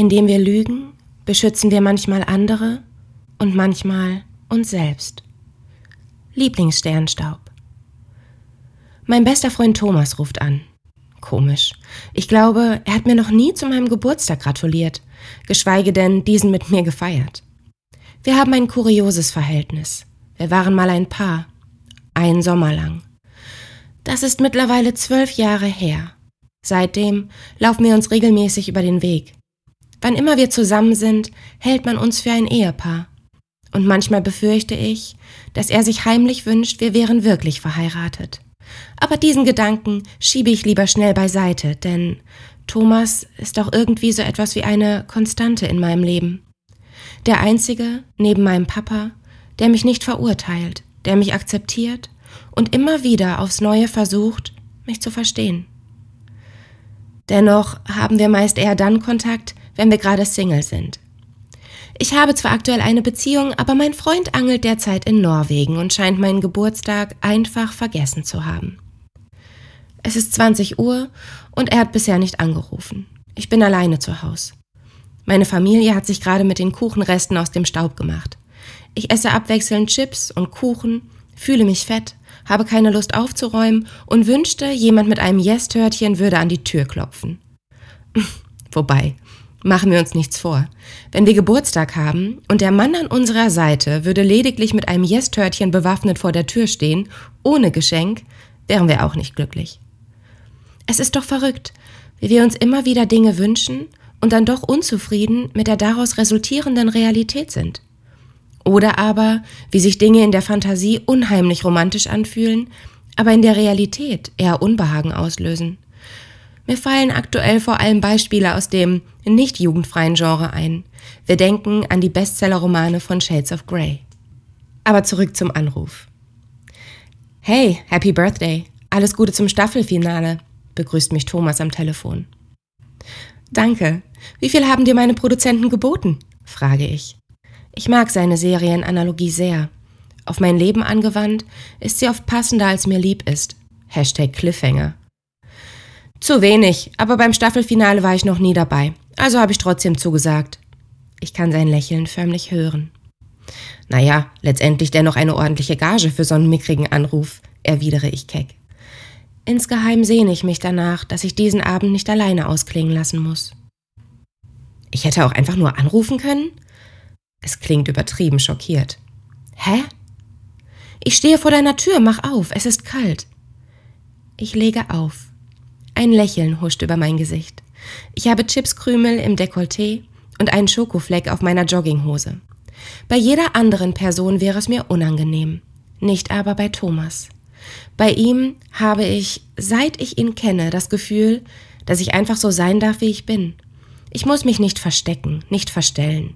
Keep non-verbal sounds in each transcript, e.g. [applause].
Indem wir lügen, beschützen wir manchmal andere und manchmal uns selbst. Lieblingssternstaub. Mein bester Freund Thomas ruft an. Komisch. Ich glaube, er hat mir noch nie zu meinem Geburtstag gratuliert, geschweige denn diesen mit mir gefeiert. Wir haben ein kurioses Verhältnis. Wir waren mal ein Paar. Ein Sommer lang. Das ist mittlerweile zwölf Jahre her. Seitdem laufen wir uns regelmäßig über den Weg. Wann immer wir zusammen sind, hält man uns für ein Ehepaar. Und manchmal befürchte ich, dass er sich heimlich wünscht, wir wären wirklich verheiratet. Aber diesen Gedanken schiebe ich lieber schnell beiseite, denn Thomas ist auch irgendwie so etwas wie eine Konstante in meinem Leben. Der einzige, neben meinem Papa, der mich nicht verurteilt, der mich akzeptiert und immer wieder aufs Neue versucht, mich zu verstehen. Dennoch haben wir meist eher dann Kontakt, wenn wir gerade Single sind. Ich habe zwar aktuell eine Beziehung, aber mein Freund angelt derzeit in Norwegen und scheint meinen Geburtstag einfach vergessen zu haben. Es ist 20 Uhr und er hat bisher nicht angerufen. Ich bin alleine zu Hause. Meine Familie hat sich gerade mit den Kuchenresten aus dem Staub gemacht. Ich esse abwechselnd Chips und Kuchen, fühle mich fett, habe keine Lust aufzuräumen und wünschte, jemand mit einem Yes-Törtchen würde an die Tür klopfen. [laughs] Wobei, Machen wir uns nichts vor. Wenn wir Geburtstag haben und der Mann an unserer Seite würde lediglich mit einem Yes-Törtchen bewaffnet vor der Tür stehen, ohne Geschenk, wären wir auch nicht glücklich. Es ist doch verrückt, wie wir uns immer wieder Dinge wünschen und dann doch unzufrieden mit der daraus resultierenden Realität sind. Oder aber, wie sich Dinge in der Fantasie unheimlich romantisch anfühlen, aber in der Realität eher Unbehagen auslösen. Mir fallen aktuell vor allem Beispiele aus dem nicht jugendfreien Genre ein. Wir denken an die Bestsellerromane von Shades of Grey. Aber zurück zum Anruf. Hey, Happy Birthday. Alles Gute zum Staffelfinale, begrüßt mich Thomas am Telefon. Danke. Wie viel haben dir meine Produzenten geboten? frage ich. Ich mag seine Serienanalogie sehr. Auf mein Leben angewandt ist sie oft passender, als mir lieb ist. Hashtag Cliffhanger. Zu wenig, aber beim Staffelfinale war ich noch nie dabei, also habe ich trotzdem zugesagt. Ich kann sein Lächeln förmlich hören. Naja, letztendlich dennoch eine ordentliche Gage für so einen mickrigen Anruf, erwidere ich keck. Insgeheim sehne ich mich danach, dass ich diesen Abend nicht alleine ausklingen lassen muss. Ich hätte auch einfach nur anrufen können? Es klingt übertrieben schockiert. Hä? Ich stehe vor deiner Tür, mach auf, es ist kalt. Ich lege auf. Ein Lächeln huscht über mein Gesicht. Ich habe Chipskrümel im Dekolleté und einen Schokofleck auf meiner Jogginghose. Bei jeder anderen Person wäre es mir unangenehm, nicht aber bei Thomas. Bei ihm habe ich, seit ich ihn kenne, das Gefühl, dass ich einfach so sein darf, wie ich bin. Ich muss mich nicht verstecken, nicht verstellen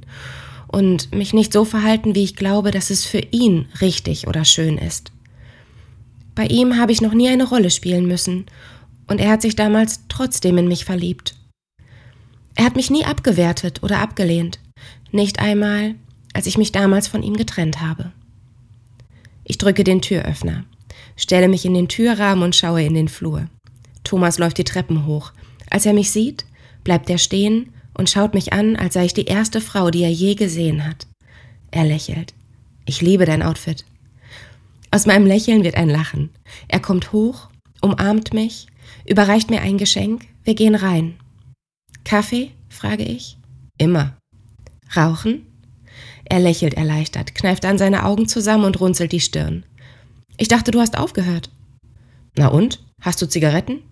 und mich nicht so verhalten, wie ich glaube, dass es für ihn richtig oder schön ist. Bei ihm habe ich noch nie eine Rolle spielen müssen und er hat sich damals trotzdem in mich verliebt. Er hat mich nie abgewertet oder abgelehnt, nicht einmal, als ich mich damals von ihm getrennt habe. Ich drücke den Türöffner, stelle mich in den Türrahmen und schaue in den Flur. Thomas läuft die Treppen hoch. Als er mich sieht, bleibt er stehen und schaut mich an, als sei ich die erste Frau, die er je gesehen hat. Er lächelt. Ich liebe dein Outfit. Aus meinem Lächeln wird ein Lachen. Er kommt hoch, umarmt mich überreicht mir ein Geschenk, wir gehen rein. Kaffee? frage ich. Immer. Rauchen? Er lächelt erleichtert, kneift dann seine Augen zusammen und runzelt die Stirn. Ich dachte, du hast aufgehört. Na und? Hast du Zigaretten?